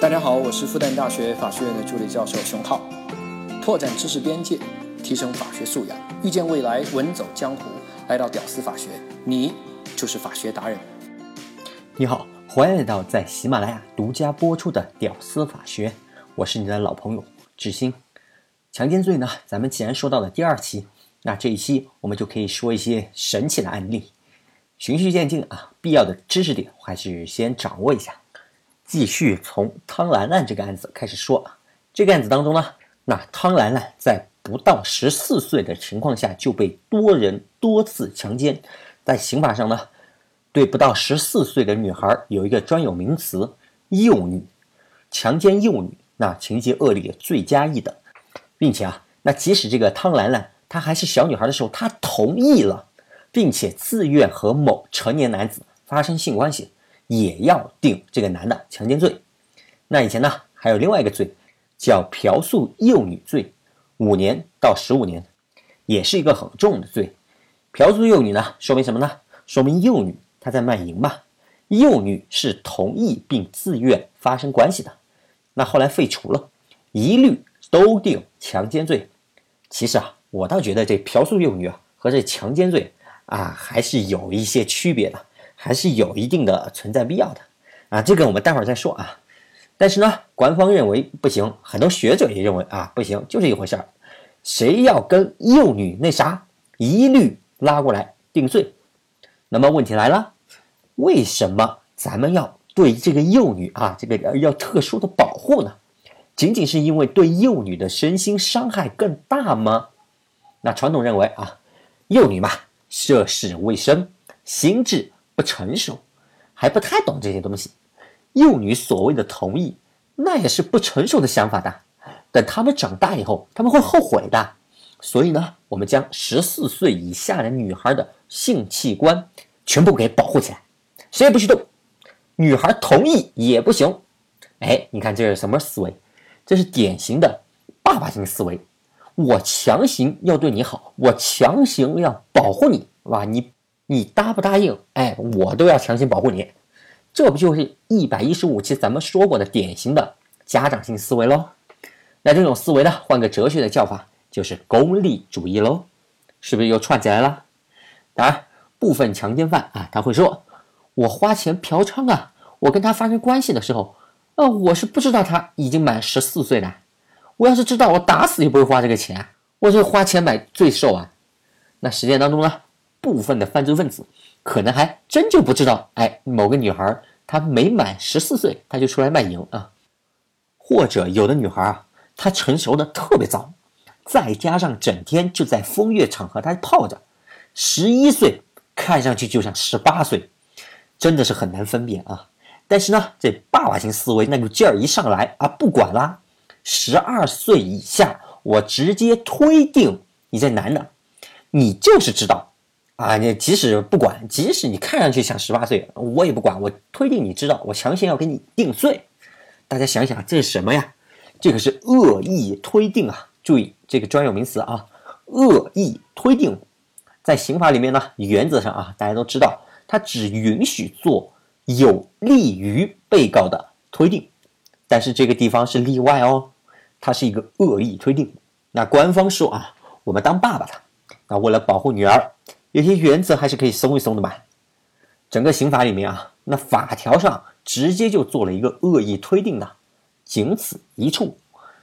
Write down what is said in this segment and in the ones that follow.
大家好，我是复旦大学法学院的助理教授熊浩。拓展知识边界，提升法学素养，遇见未来，稳走江湖。来到屌丝法学，你就是法学达人。你好，欢迎来到在喜马拉雅独家播出的《屌丝法学》，我是你的老朋友志新。强奸罪呢，咱们既然说到了第二期，那这一期我们就可以说一些神奇的案例，循序渐进啊，必要的知识点还是先掌握一下。继续从汤兰兰这个案子开始说，这个案子当中呢，那汤兰兰在不到十四岁的情况下就被多人多次强奸，在刑法上呢，对不到十四岁的女孩有一个专有名词“幼女”，强奸幼女，那情节恶劣，罪加一等，并且啊，那即使这个汤兰兰她还是小女孩的时候，她同意了，并且自愿和某成年男子发生性关系。也要定这个男的强奸罪。那以前呢，还有另外一个罪，叫嫖宿幼女罪，五年到十五年，也是一个很重的罪。嫖宿幼女呢，说明什么呢？说明幼女她在卖淫嘛。幼女是同意并自愿发生关系的。那后来废除了，一律都定强奸罪。其实啊，我倒觉得这嫖宿幼女啊和这强奸罪啊还是有一些区别的。还是有一定的存在必要的啊，这个我们待会儿再说啊。但是呢，官方认为不行，很多学者也认为啊不行，就这一回事儿。谁要跟幼女那啥，一律拉过来定罪。那么问题来了，为什么咱们要对这个幼女啊这个要特殊的保护呢？仅仅是因为对幼女的身心伤害更大吗？那传统认为啊，幼女嘛，涉世未深，心智。不成熟，还不太懂这些东西。幼女所谓的同意，那也是不成熟的想法的。等他们长大以后，他们会后悔的。所以呢，我们将十四岁以下的女孩的性器官全部给保护起来，谁也不许动。女孩同意也不行。哎，你看这是什么思维？这是典型的爸爸型思维。我强行要对你好，我强行要保护你，是吧？你。你答不答应？哎，我都要强行保护你，这不就是一百一十五期咱们说过的典型的家长性思维喽？那这种思维呢，换个哲学的叫法，就是功利主义喽，是不是又串起来了？当然，部分强奸犯啊，他会说，我花钱嫖娼啊，我跟他发生关系的时候，呃，我是不知道他已经满十四岁的，我要是知道，我打死也不会花这个钱，我是花钱买罪受啊。那实践当中呢？部分的犯罪分子可能还真就不知道，哎，某个女孩她没满十四岁，她就出来卖淫啊，或者有的女孩啊，她成熟的特别早，再加上整天就在风月场合她泡着，十一岁看上去就像十八岁，真的是很难分辨啊。但是呢，这爸爸型思维那股劲儿一上来啊，不管啦，十二岁以下我直接推定你这男的，你就是知道。啊，你即使不管，即使你看上去像十八岁，我也不管。我推定你知道，我强行要给你定罪。大家想想，这是什么呀？这个是恶意推定啊！注意这个专有名词啊，恶意推定，在刑法里面呢，原则上啊，大家都知道，它只允许做有利于被告的推定，但是这个地方是例外哦，它是一个恶意推定。那官方说啊，我们当爸爸的，那为了保护女儿。有些原则还是可以松一松的嘛。整个刑法里面啊，那法条上直接就做了一个恶意推定的，仅此一处。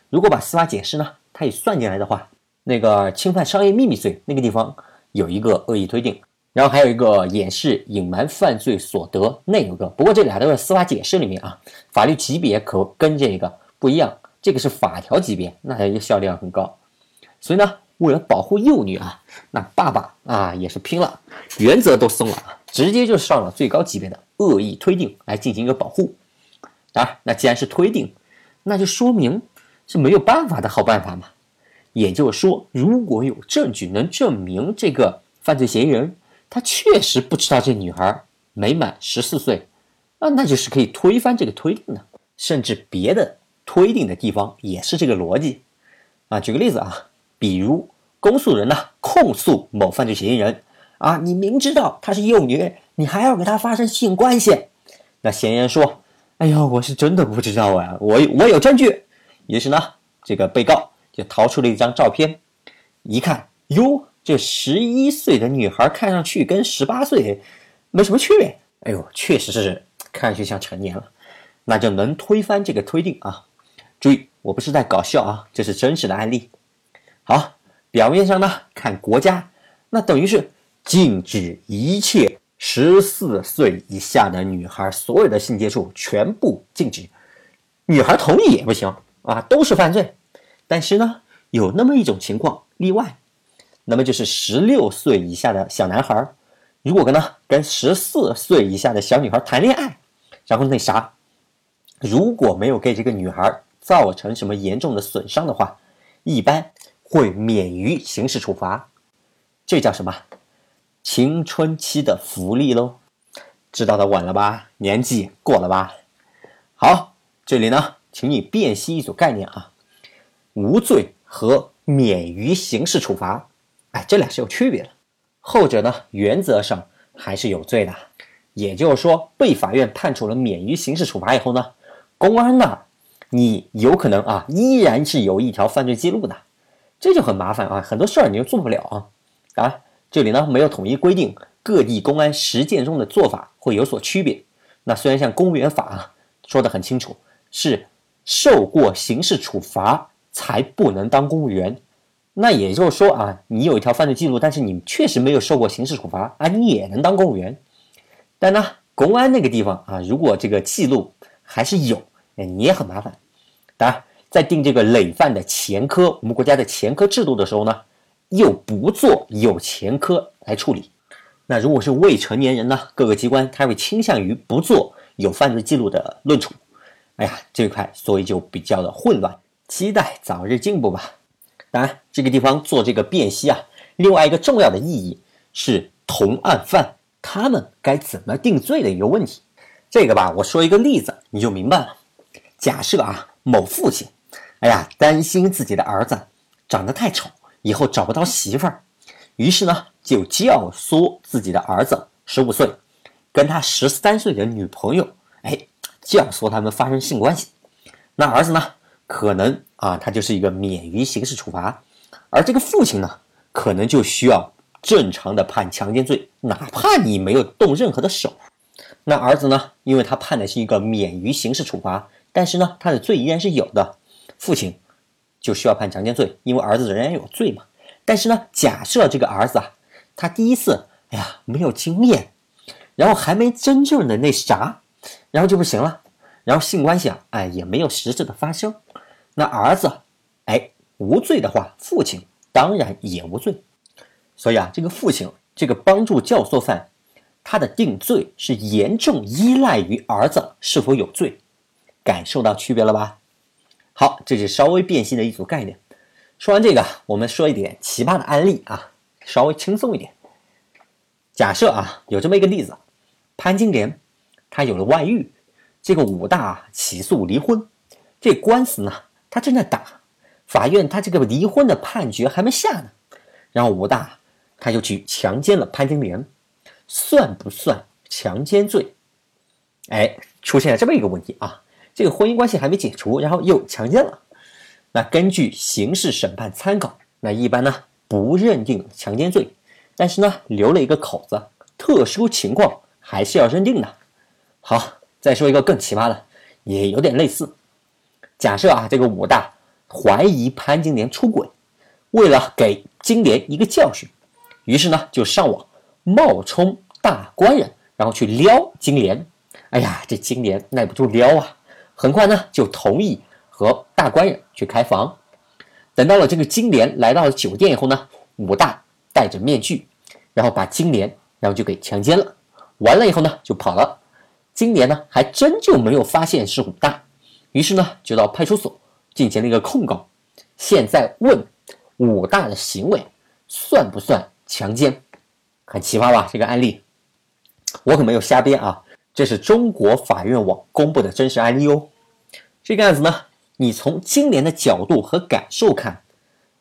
如果把司法解释呢，它也算进来的话，那个侵犯商业秘密罪那个地方有一个恶意推定，然后还有一个掩饰隐瞒犯罪所得那有个。不过这俩都是司法解释里面啊，法律级别可跟这个不一样，这个是法条级别，那它效力很高。所以呢。为了保护幼女啊，那爸爸啊也是拼了，原则都松了啊，直接就上了最高级别的恶意推定来进行一个保护。当然，那既然是推定，那就说明是没有办法的好办法嘛。也就是说，如果有证据能证明这个犯罪嫌疑人他确实不知道这女孩没满十四岁，啊，那就是可以推翻这个推定的。甚至别的推定的地方也是这个逻辑啊。举个例子啊。比如，公诉人呢控诉某犯罪嫌疑人啊，你明知道她是幼女，你还要给她发生性关系，那嫌疑人说哎呀，我是真的不知道啊，我我有证据。于是呢，这个被告就掏出了一张照片，一看，哟，这十一岁的女孩看上去跟十八岁没什么区别。哎呦，确实是看上去像成年了，那就能推翻这个推定啊。注意，我不是在搞笑啊，这是真实的案例。好，表面上呢，看国家，那等于是禁止一切十四岁以下的女孩所有的性接触全部禁止，女孩同意也不行啊，都是犯罪。但是呢，有那么一种情况例外，那么就是十六岁以下的小男孩，如果跟呢跟十四岁以下的小女孩谈恋爱，然后那啥，如果没有给这个女孩造成什么严重的损伤的话，一般。会免于刑事处罚，这叫什么？青春期的福利喽，知道的晚了吧？年纪过了吧？好，这里呢，请你辨析一组概念啊，无罪和免于刑事处罚，哎，这俩是有区别的。后者呢，原则上还是有罪的，也就是说，被法院判处了免于刑事处罚以后呢，公安呢你有可能啊，依然是有一条犯罪记录的。这就很麻烦啊，很多事儿你又做不了啊！啊，这里呢没有统一规定，各地公安实践中的做法会有所区别。那虽然像公务员法啊说的很清楚，是受过刑事处罚才不能当公务员。那也就是说啊，你有一条犯罪记录，但是你确实没有受过刑事处罚啊，你也能当公务员。但呢，公安那个地方啊，如果这个记录还是有，哎，你也很麻烦。当然。在定这个累犯的前科，我们国家的前科制度的时候呢，又不做有前科来处理。那如果是未成年人呢，各个机关他会倾向于不做有犯罪记录的论处。哎呀，这一块所以就比较的混乱。期待早日进步吧。当然，这个地方做这个辨析啊，另外一个重要的意义是同案犯他们该怎么定罪的一个问题。这个吧，我说一个例子你就明白了。假设啊，某父亲。哎呀，担心自己的儿子长得太丑，以后找不到媳妇儿，于是呢，就教唆自己的儿子十五岁跟他十三岁的女朋友，哎，教唆他们发生性关系。那儿子呢，可能啊，他就是一个免于刑事处罚，而这个父亲呢，可能就需要正常的判强奸罪，哪怕你没有动任何的手。那儿子呢，因为他判的是一个免于刑事处罚，但是呢，他的罪依然是有的。父亲就需要判强奸罪，因为儿子仍然有罪嘛。但是呢，假设这个儿子啊，他第一次，哎呀，没有经验，然后还没真正的那啥，然后就不行了，然后性关系啊，哎，也没有实质的发生，那儿子，哎，无罪的话，父亲当然也无罪。所以啊，这个父亲这个帮助教唆犯，他的定罪是严重依赖于儿子是否有罪，感受到区别了吧？好，这是稍微辨析的一组概念。说完这个，我们说一点奇葩的案例啊，稍微轻松一点。假设啊，有这么一个例子，潘金莲她有了外遇，这个武大起诉离婚，这官司呢，他正在打，法院他这个离婚的判决还没下呢，然后武大他就去强奸了潘金莲，算不算强奸罪？哎，出现了这么一个问题啊。这个婚姻关系还没解除，然后又强奸了，那根据刑事审判参考，那一般呢不认定强奸罪，但是呢留了一个口子，特殊情况还是要认定的。好，再说一个更奇葩的，也有点类似。假设啊，这个武大怀疑潘金莲出轨，为了给金莲一个教训，于是呢就上网冒充大官人，然后去撩金莲。哎呀，这金莲耐不住撩啊！很快呢，就同意和大官人去开房。等到了这个金莲来到了酒店以后呢，武大戴着面具，然后把金莲，然后就给强奸了。完了以后呢，就跑了。金莲呢，还真就没有发现是武大，于是呢，就到派出所进行了一个控告。现在问武大的行为算不算强奸？很奇葩吧？这个案例，我可没有瞎编啊。这是中国法院网公布的真实案例哦。这个案子呢，你从金莲的角度和感受看，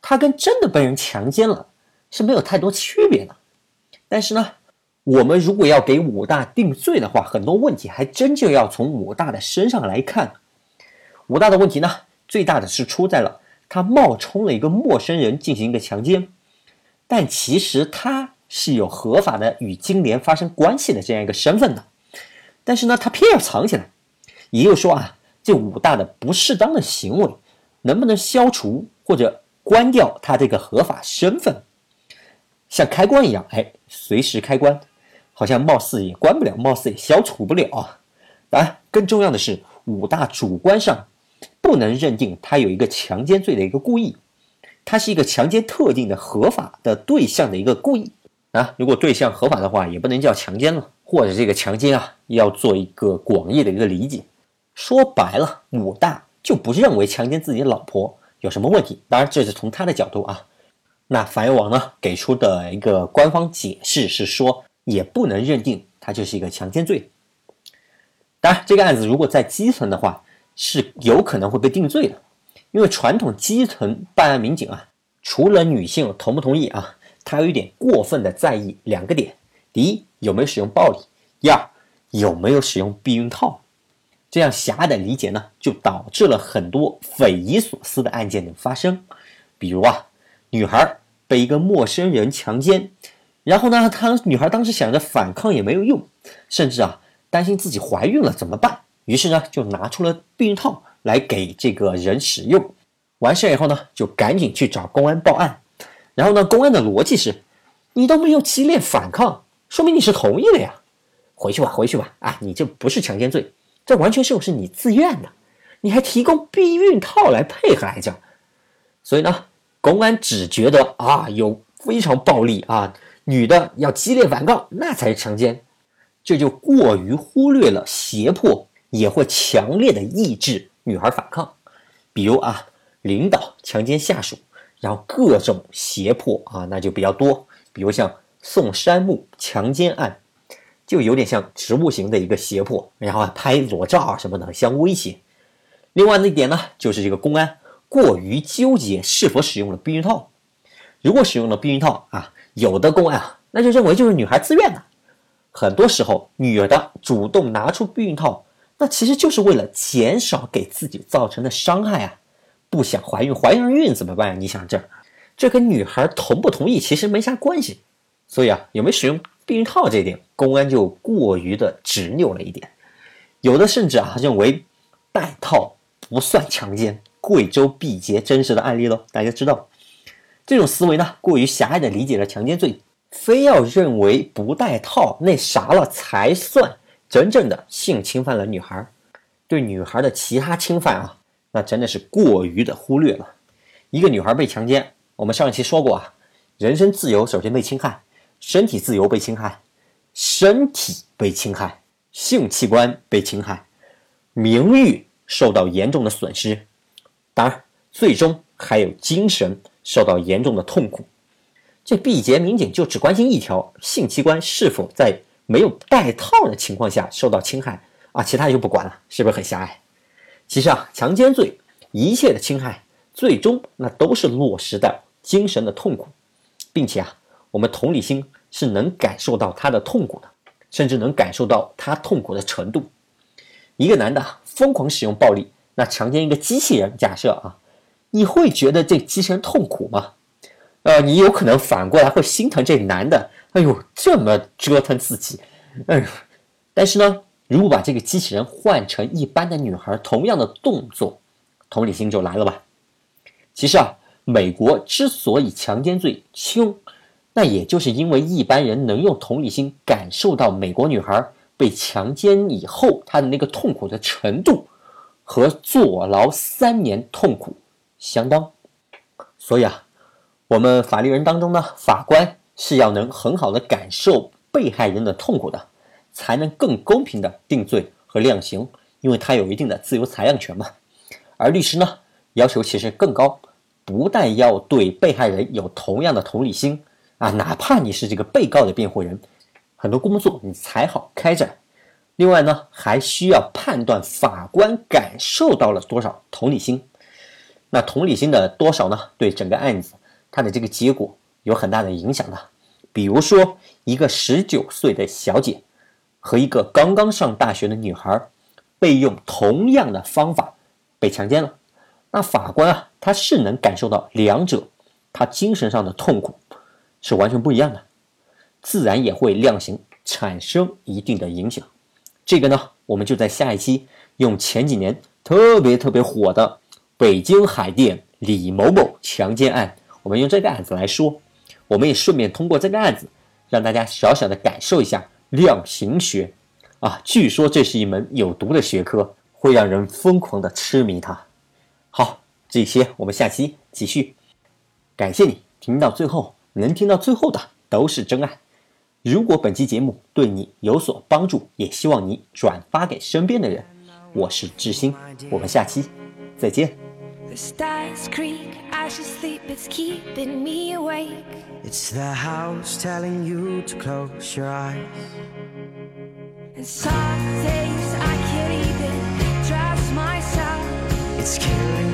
他跟真的被人强奸了是没有太多区别的。但是呢，我们如果要给武大定罪的话，很多问题还真就要从武大的身上来看。武大的问题呢，最大的是出在了他冒充了一个陌生人进行一个强奸，但其实他是有合法的与金莲发生关系的这样一个身份的，但是呢，他偏要藏起来。也就是说啊，这武大的不适当的行为，能不能消除或者关掉他这个合法身份？像开关一样，哎，随时开关，好像貌似也关不了，貌似也消除不了啊。当然，更重要的是，武大主观上不能认定他有一个强奸罪的一个故意，他是一个强奸特定的合法的对象的一个故意啊。如果对象合法的话，也不能叫强奸了，或者这个强奸啊，要做一个广义的一个理解。说白了，武大就不认为强奸自己老婆有什么问题。当然，这是从他的角度啊。那法院网呢给出的一个官方解释是说，也不能认定他就是一个强奸罪。当然，这个案子如果在基层的话，是有可能会被定罪的，因为传统基层办案民警啊，除了女性同不同意啊，他有一点过分的在意两个点：第一，有没有使用暴力；第二，有没有使用避孕套。这样狭隘的理解呢，就导致了很多匪夷所思的案件的发生，比如啊。女孩被一个陌生人强奸，然后呢，她女孩当时想着反抗也没有用，甚至啊担心自己怀孕了怎么办？于是呢就拿出了避孕套来给这个人使用。完事以后呢，就赶紧去找公安报案。然后呢，公安的逻辑是：你都没有激烈反抗，说明你是同意的呀。回去吧，回去吧。啊，你这不是强奸罪，这完全是不是你自愿的，你还提供避孕套来配合来着。所以呢。公安只觉得啊有非常暴力啊，女的要激烈反抗，那才是强奸，这就过于忽略了胁迫也会强烈的抑制女孩反抗。比如啊，领导强奸下属，然后各种胁迫啊，那就比较多。比如像宋山木强奸案，就有点像植物型的一个胁迫，然后拍裸照啊什么的相威胁。另外那一点呢，就是这个公安。过于纠结是否使用了避孕套，如果使用了避孕套啊，有的公安啊，那就认为就是女孩自愿的。很多时候，女的主动拿出避孕套，那其实就是为了减少给自己造成的伤害啊，不想怀孕，怀上孕怎么办？你想这，这跟女孩同不同意其实没啥关系。所以啊，有没有使用避孕套这一点，公安就过于的执拗了一点。有的甚至啊认为戴套不算强奸。贵州毕节真实的案例喽，大家知道，这种思维呢过于狭隘的理解了强奸罪，非要认为不带套那啥了才算真正的性侵犯了女孩，对女孩的其他侵犯啊，那真的是过于的忽略了。一个女孩被强奸，我们上一期说过啊，人身自由首先被侵害，身体自由被侵害，身体被侵害，性器官被侵害，名誉受到严重的损失。当然，最终还有精神受到严重的痛苦。这毕节民警就只关心一条：性器官是否在没有带套的情况下受到侵害啊？其他就不管了，是不是很狭隘？其实啊，强奸罪一切的侵害，最终那都是落实到精神的痛苦，并且啊，我们同理心是能感受到他的痛苦的，甚至能感受到他痛苦的程度。一个男的疯狂使用暴力。那强奸一个机器人，假设啊，你会觉得这机器人痛苦吗？呃，你有可能反过来会心疼这男的，哎呦，这么折腾自己，哎呦。但是呢，如果把这个机器人换成一般的女孩，同样的动作，同理心就来了吧？其实啊，美国之所以强奸罪轻，那也就是因为一般人能用同理心感受到美国女孩被强奸以后她的那个痛苦的程度。和坐牢三年痛苦相当，所以啊，我们法律人当中呢，法官是要能很好的感受被害人的痛苦的，才能更公平的定罪和量刑，因为他有一定的自由裁量权嘛。而律师呢，要求其实更高，不但要对被害人有同样的同理心啊，哪怕你是这个被告的辩护人，很多工作你才好开展。另外呢，还需要判断法官感受到了多少同理心。那同理心的多少呢？对整个案子它的这个结果有很大的影响的。比如说，一个十九岁的小姐和一个刚刚上大学的女孩被用同样的方法被强奸了。那法官啊，他是能感受到两者他精神上的痛苦是完全不一样的，自然也会量刑产生一定的影响。这个呢，我们就在下一期用前几年特别特别火的北京海淀李某某强奸案，我们用这个案子来说。我们也顺便通过这个案子，让大家小小的感受一下量刑学啊。据说这是一门有毒的学科，会让人疯狂的痴迷它。好，这些我们下期继续。感谢你听到最后，能听到最后的都是真爱如果本期节目对你有所帮助也希望你转发给身边的人我是志星我们下期再见 the stars creak as you sleep it's keeping me awake it's the house telling you to close your eyes and days i can't even myself it's killing